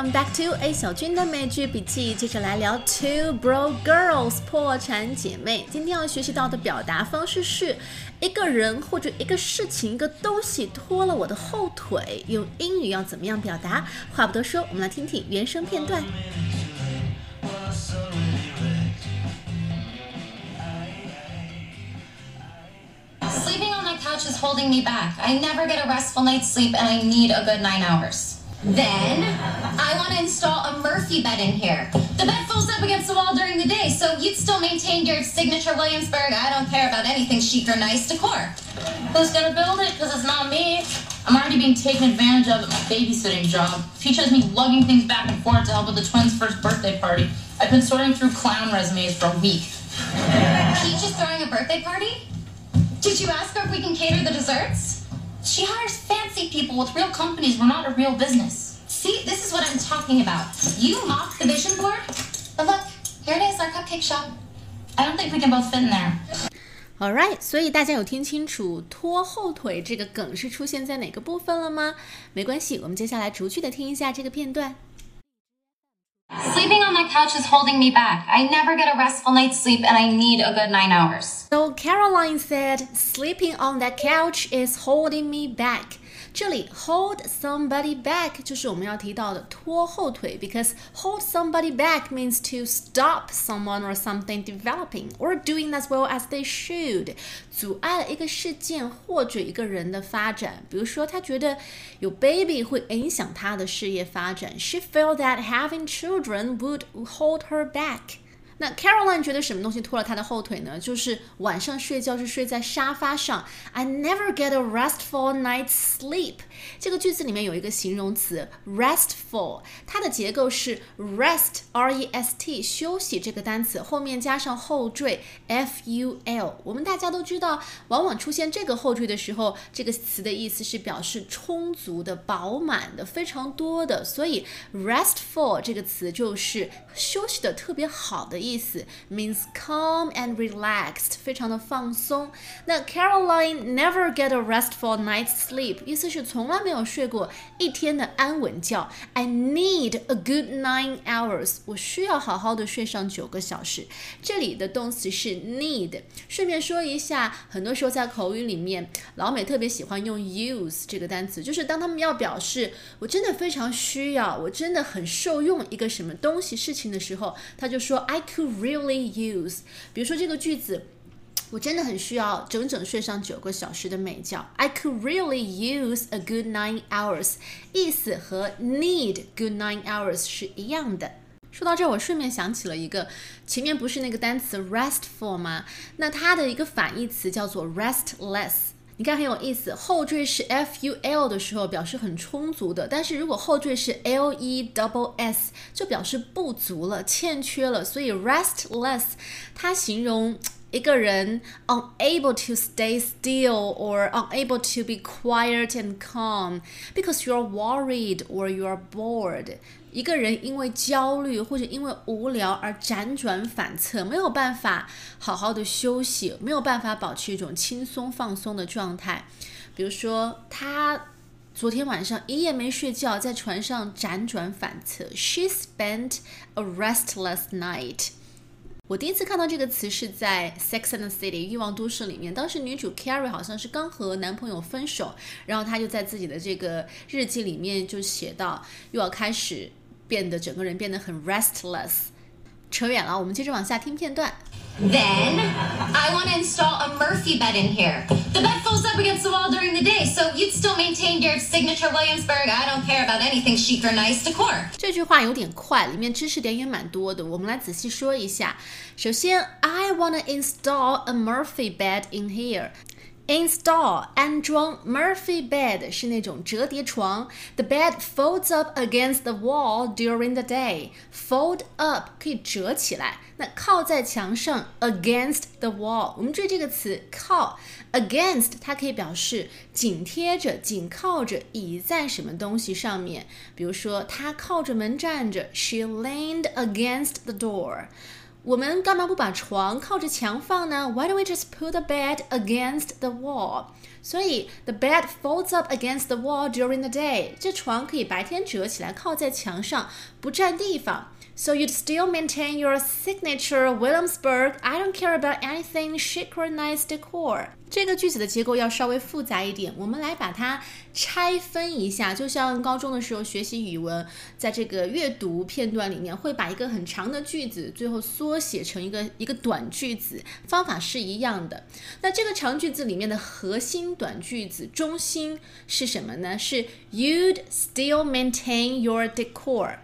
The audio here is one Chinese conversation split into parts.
Welcome back to A 小军的美剧笔记。接着来聊 Two Bro Girls 破产姐妹。今天要学习到的表达方式是一个人或者一个事情、一个东西拖了我的后腿。用英语要怎么样表达？话不多说，我们来听听原声片段。Sleeping on that couch is holding me back. I never get a restful night's sleep and I need a good nine hours. Then, I want to install a Murphy bed in here. The bed folds up against the wall during the day, so you'd still maintain your signature Williamsburg, I don't care about anything chic or nice decor. Who's gonna build it? Because it's not me. I'm already being taken advantage of at my babysitting job. Peach has me lugging things back and forth to help with the twins' first birthday party. I've been sorting through clown resumes for a week. Peach is throwing a birthday party? Did you ask her if we can cater the desserts? She hires fancy people with real companies. We're not a real business. See, this is what I'm talking about. You mocked the vision board, but look, here it is, our cupcake shop. I don't think we can both fit in there. All right，所以大家有听清楚拖后腿这个梗是出现在哪个部分了吗？没关系，我们接下来逐句的听一下这个片段。 Sleeping on that couch is holding me back. I never get a restful night's sleep and I need a good nine hours. So Caroline said, "Sleeping on that couch is holding me back." 这里 hold somebody back 就是我们要提到的拖后腿，because hold somebody back means to stop someone or something developing or doing as well as they should，阻碍了一个事件或者一个人的发展。比如说，他觉得有 baby 会影响他的事业发展，she felt that having children would hold her back。 那 Caroline 觉得什么东西拖了她的后腿呢？就是晚上睡觉是睡在沙发上。I never get a restful night's sleep。这个句子里面有一个形容词 restful，它的结构是 rest r e s t 休息这个单词后面加上后缀 f u l。我们大家都知道，往往出现这个后缀的时候，这个词的意思是表示充足的、饱满的、非常多的。所以 restful 这个词就是休息的特别好的意思意思，means calm and relaxed，非常的放松。那 Caroline never get a restful night's sleep，意思是从来没有睡过一天的安稳觉。I need a good nine hours，我需要好好的睡上九个小时。这里的动词是 need。顺便说一下，很多时候在口语里面，老美特别喜欢用 use 这个单词，就是当他们要表示我真的非常需要，我真的很受用一个什么东西事情的时候，他就说 I could really use。比如说这个句子。我真的很需要整整睡上九个小时的美觉。I could really use a good nine hours，意思和 need good nine hours 是一样的。说到这儿，我顺便想起了一个，前面不是那个单词 restful 吗？那它的一个反义词叫做 restless。你看很有意思，后缀是 f u l 的时候表示很充足的，但是如果后缀是 l e double s 就表示不足了、欠缺了。所以 restless 它形容。一个人 unable to stay still or unable to be quiet and calm because you're worried or you're bored。一个人因为焦虑或者因为无聊而辗转反侧，没有办法好好的休息，没有办法保持一种轻松放松的状态。比如说，他昨天晚上一夜没睡觉，在船上辗转反侧。She spent a restless night。 我第一次看到这个词是在《Sex and the City》欲望都市里面，当时女主 Carrie 好像是刚和男朋友分手，然后她就在自己的这个日记里面就写到，又要开始变得整个人变得很 restless。扯远了，我们接着往下听片段。 Then, I want to install a Murphy bed in here. The bed folds up against the wall during the day, so you'd still maintain your signature Williamsburg, I don't care about anything chic or nice decor. 这句话有点快，里面知识点也蛮多的，我们来仔细说一下。首先，I wanna install a Murphy bed in here。 Install 安装 Murphy bed 是那种折叠床。The bed folds up against the wall during the day. Fold up 可以折起来，那靠在墙上 against the wall。我们注意这个词靠 against，它可以表示紧贴着、紧靠着、倚在什么东西上面。比如说，她靠着门站着，She leaned against the door。 我们干嘛不把床靠着墙放呢？Why don't we just put the bed against the wall？所以 the bed folds up against the wall during the day。这床可以白天折起来靠在墙上，不占地方。So you'd still maintain your signature Williamsburg. I don't care about anything chic or nice decor. 这个句子的结构要稍微复杂一点，我们来把它拆分一下。就像高中的时候学习语文，在这个阅读片段里面，会把一个很长的句子最后缩写成一个一个短句子，方法是一样的。那这个长句子里面的核心短句子中心是什么呢？是 You'd still maintain your decor。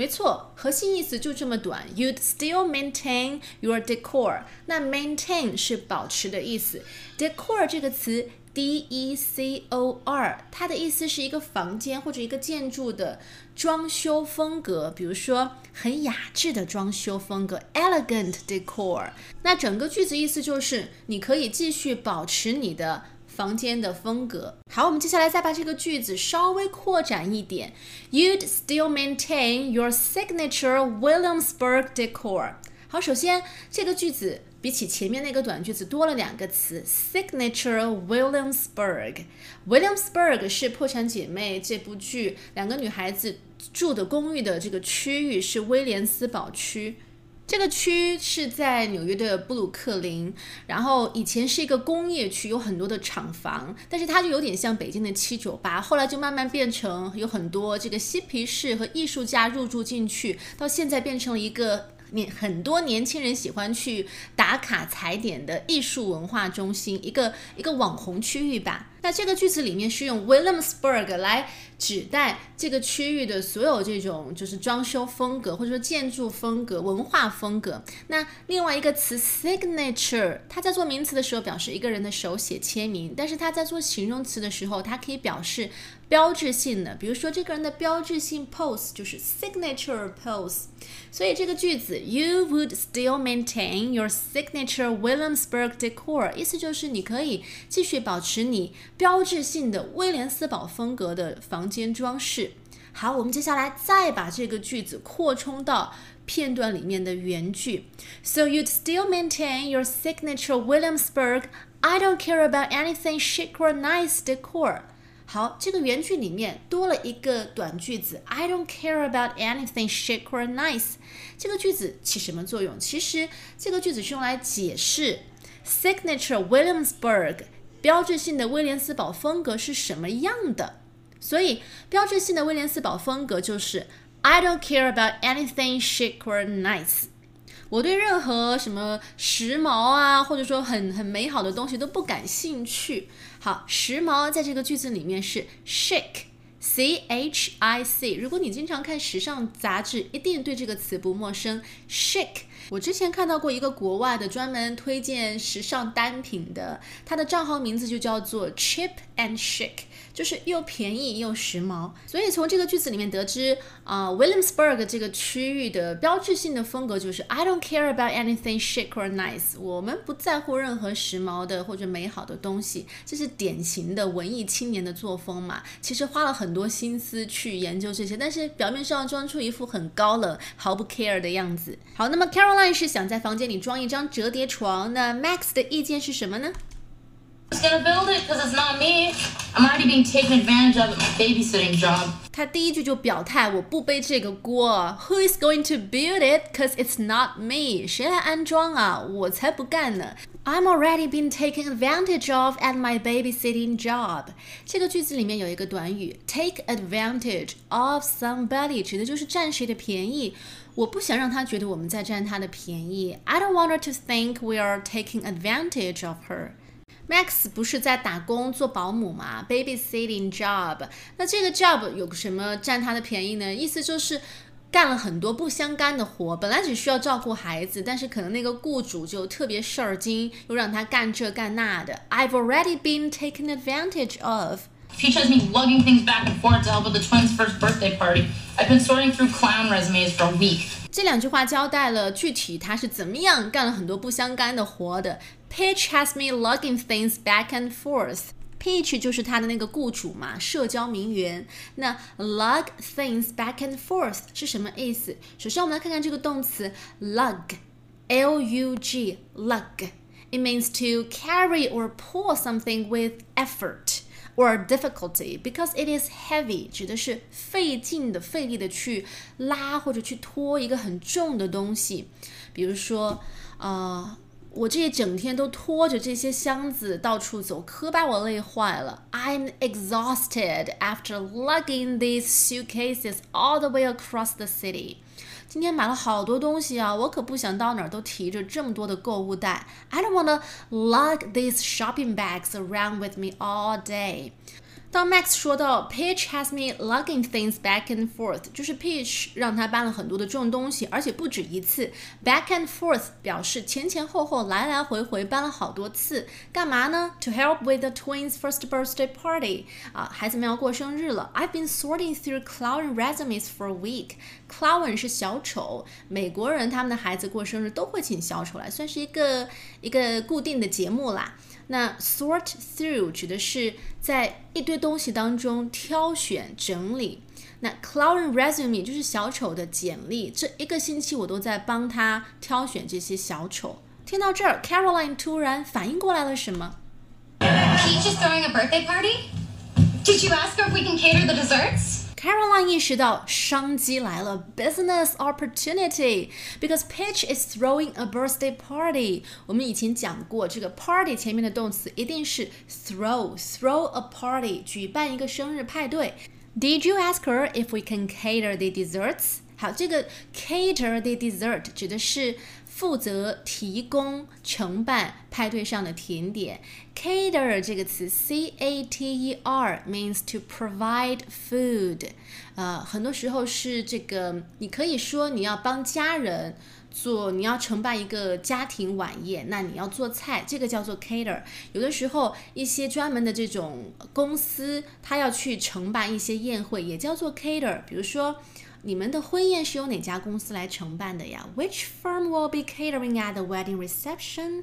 没错，核心意思就这么短。You'd still maintain your decor。那 maintain 是保持的意思。decor 这个词，d e c o r，它的意思是一个房间或者一个建筑的装修风格，比如说很雅致的装修风格，elegant decor。那整个句子意思就是，你可以继续保持你的。房间的风格。好，我们接下来再把这个句子稍微扩展一点。You'd still maintain your signature Williamsburg decor。好，首先这个句子比起前面那个短句子多了两个词，signature Williamsburg。Williamsburg 是《破产姐妹》这部剧两个女孩子住的公寓的这个区域是威廉斯堡区。这个区是在纽约的布鲁克林，然后以前是一个工业区，有很多的厂房，但是它就有点像北京的七九八，后来就慢慢变成有很多这个嬉皮士和艺术家入驻进去，到现在变成了一个。年很多年轻人喜欢去打卡踩点的艺术文化中心，一个一个网红区域吧。那这个句子里面是用 Williamsburg 来指代这个区域的所有这种就是装修风格或者说建筑风格、文化风格。那另外一个词 signature，它在做名词的时候表示一个人的手写签名，但是它在做形容词的时候，它可以表示标志性的，比如说这个人的标志性 pose 就是 signature pose。所以这个句子 You would still maintain your signature Williamsburg decor，意思就是你可以继续保持你标志性的威廉斯堡风格的房间装饰。好，我们接下来再把这个句子扩充到片段里面的原句。So you'd still maintain your signature Williamsburg. I don't care about anything chic or nice decor. 好，这个原句里面多了一个短句子，I don't care about anything chic or nice。这个句子起什么作用？其实这个句子是用来解释 signature Williamsburg 标志性的威廉斯堡风格是什么样的。所以标志性的威廉斯堡风格就是 I don't care about anything chic or nice。我对任何什么时髦啊，或者说很很美好的东西都不感兴趣。好，时髦在这个句子里面是 chic，c h i c。如果你经常看时尚杂志，一定对这个词不陌生。chic，我之前看到过一个国外的专门推荐时尚单品的，他的账号名字就叫做 Chip and Shake。就是又便宜又时髦，所以从这个句子里面得知，啊，Williamsburg 这个区域的标志性的风格就是 I don't care about anything chic or nice，我们不在乎任何时髦的或者美好的东西，这是典型的文艺青年的作风嘛。其实花了很多心思去研究这些，但是表面上装出一副很高冷、毫不 care 的样子。好，那么 Caroline 是想在房间里装一张折叠床，那 Max 的意见是什么呢 ？Who's gonna build it? Cause it's not me. I'm already being taken advantage of at my babysitting job. 他第一句就表态，我不背这个锅。Who is going to build it? Cause it's not me. 谁来安装啊？我才不干呢。I'm already being taken advantage of at my babysitting job。这个句子里面有一个短语，take advantage of somebody，指的就是占谁的便宜。我不想让他觉得我们在占他的便宜。I don't want her to think we are taking advantage of her。 Max 不是在打工做保姆吗？Babysitting job，那这个 job 有什么占他的便宜呢？意思就是干了很多不相干的活，本来只需要照顾孩子，但是可能那个雇主就特别事儿精，又让他干这干那的。I've already been taken advantage of. Peach has me lugging things back and forth to help with the twins' first birthday party. I've been sorting through clown resumes for a week. 这两句话交代了具体他是怎么样干了很多不相干的活的。Peach has me lugging things back and forth. Peach 就是他的那个雇主嘛，社交名媛。那 lug things back and forth 是什么意思？首先我们来看看这个动词 lug。 L U G lug. It means to carry or pull something with effort or difficulty because it is heavy，指的是费劲的、费力的去拉或者去拖一个很重的东西。比如说，呃， 我这一整天都拖着这些箱子到处走，可把我累坏了。I'm exhausted after lugging these suitcases all the way across the city. 今天买了好多东西啊，我可不想到哪儿都提着这么多的购物袋。I don't wanna lug these shopping bags around with me all day. 当 Max 说到 Peach has me lugging things back and forth，就是 Peach 让他搬了很多的重东西，而且不止一次。Back and forth 表示前前后后来来回回搬了好多次，干嘛呢？To help with the twins' first birthday party，啊，孩子们要过生日了。I've been sorting through clown resumes for a week。 Clown 是小丑，美国人他们的孩子过生日都会请小丑来，算是一个一个固定的节目啦。那 sort through 指的是在一堆东西当中挑选整理。那 clown resume 就是小丑的简历。这一个星期我都在帮他挑选这些小丑。听到这儿，Caroline 突然反应过来了什么？Peach is throwing a birthday party. Did you ask her if we can cater the desserts? Caroline 意识到商机来了，business opportunity，because Peach is throwing a birthday party。我们以前讲过，这个 party 前面的动词一定是 throw，throw a party，举办一个生日派对。Did you ask her if we can cater the desserts？好，这个 cater the dessert 指的是 负责提供承办派对上的甜点。Cater 这个词，C A T E R means to provide food。呃，很多时候是这个，你可以说你要帮家人做，你要承办一个家庭晚宴，那你要做菜，这个叫做 cater。有的时候一些专门的这种公司，他要去承办一些宴会，也叫做 cater。比如说。你们的婚宴是由哪家公司来承办的呀？Which firm will be catering at the wedding reception？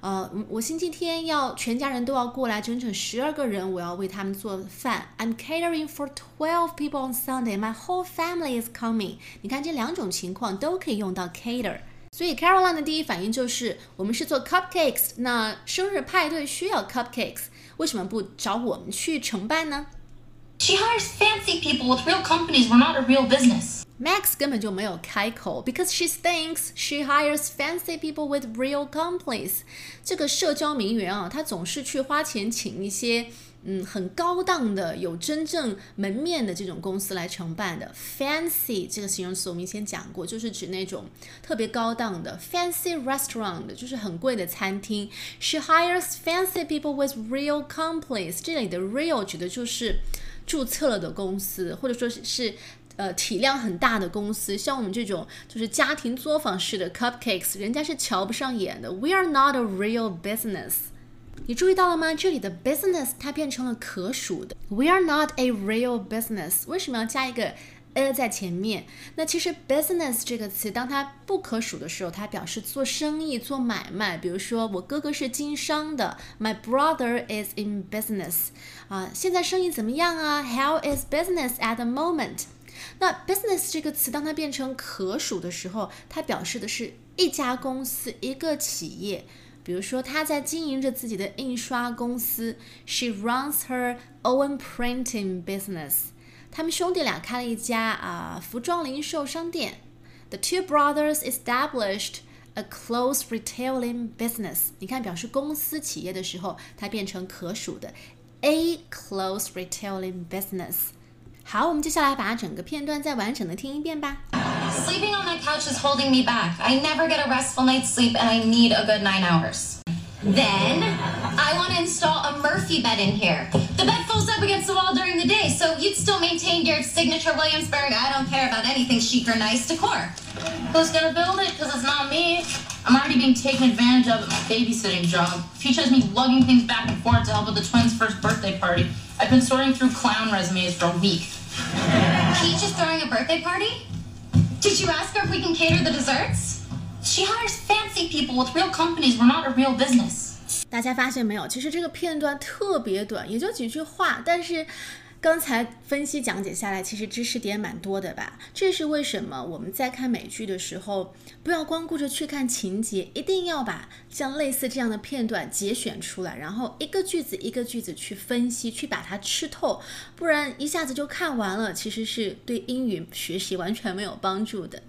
呃，我星期天要全家人都要过来，整整十二个人，我要为他们做饭。I'm catering for twelve people on Sunday. My whole family is coming. 你看这两种情况都可以用到 cater。所以 Caroline 的第一反应就是，我们是做 cupcakes，那生日派对需要 cupcakes，为什么不找我们去承办呢 ？She hires fancy people with real companies. We're not a real business. Max 根本就没有开口，because she thinks she hires fancy people with real companies。这个社交名媛啊，她总是去花钱请一些嗯很高档的、有真正门面的这种公司来承办的。Fancy 这个形容词我们以前讲过，就是指那种特别高档的 fancy restaurant，就是很贵的餐厅。She hires fancy people with real companies。这里的 real 指的就是 注册了的公司，或者说是是呃体量很大的公司，像我们这种就是家庭作坊式的 cupcakes，人家是瞧不上眼的。We are not a real business。你注意到了吗？这里的 business 它变成了可数的。We are not a real business。为什么要加一个？a 在前面，那其实 business 这个词，当它不可数的时候，它表示做生意、做买卖。比如说，我哥哥是经商的，My brother is in business。啊，现在生意怎么样啊？How is business at the moment？那 business 这个词，当它变成可数的时候，它表示的是一家公司、一个企业。比如说，他在经营着自己的印刷公司，She runs her own printing business。他们兄弟俩开了一家啊服装零售商店。The two brothers established a clothes retailing business。你看，表示公司企业的时候，它变成可数的 a clothes retailing business。好，我们接下来把整个片段再完整的听一遍吧。Sleeping on that couch is holding me back. I never get a restful night's sleep, and I need a good nine hours. Then I want to install a Murphy bed in here. The bed folds up against the wall during the day, so you'd still maintain your signature Williamsburg, I don't care about anything chic or nice decor. Who's gonna build it? Because it's not me. I'm already being taken advantage of at my babysitting job. Peach has me lugging things back and forth to help with the twins' first birthday party. I've been sorting through clown resumes for a week. Peach is throwing a birthday party? Did you ask her if we can cater the desserts? She hires fancy people with real companies. We're not a real business. 大家发现没有？其实这个片段特别短，也就几句话，但是刚才分析讲解下来，其实知识点蛮多的吧？这是为什么我们在看美剧的时候，不要光顾着去看情节，一定要把像类似这样的片段节选出来，然后一个句子一个句子去分析，去把它吃透，不然一下子就看完了，其实是对英语学习完全没有帮助的。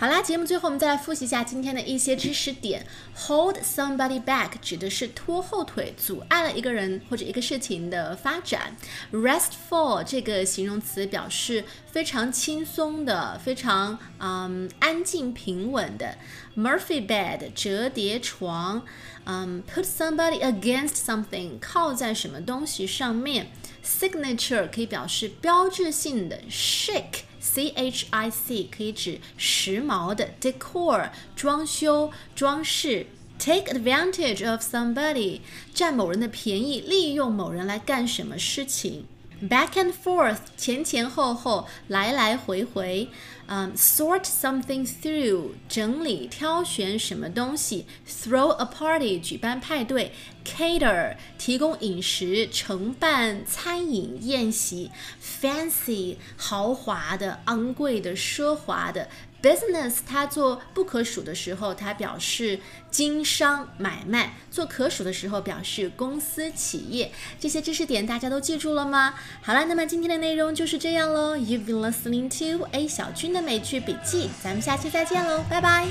好啦，节目最后我们再来复习一下今天的一些知识点。Hold somebody back 指的是拖后腿，阻碍了一个人或者一个事情的发展。Restful 这个形容词表示非常轻松的、非常嗯安静平稳的。Murphy bed 折叠床，嗯，put somebody against something 靠在什么东西上面。Signature 可以表示标志性的 Shake。C H I C 可以指时髦的 decor 装修装饰，take advantage of somebody 占某人的便宜，利用某人来干什么事情。Back and forth 前前后后，来来回回。嗯，sort something through 整理挑选什么东西，throw a party 举办派对，cater 提供饮食，承办餐饮宴席，fancy 豪华的、昂贵的、奢华的。Business，它做不可数的时候，它表示经商买卖；做可数的时候，表示公司企业。这些知识点大家都记住了吗？好了，那么今天的内容就是这样喽。You've been listening to A 小军的美剧笔记，咱们下期再见喽，拜拜。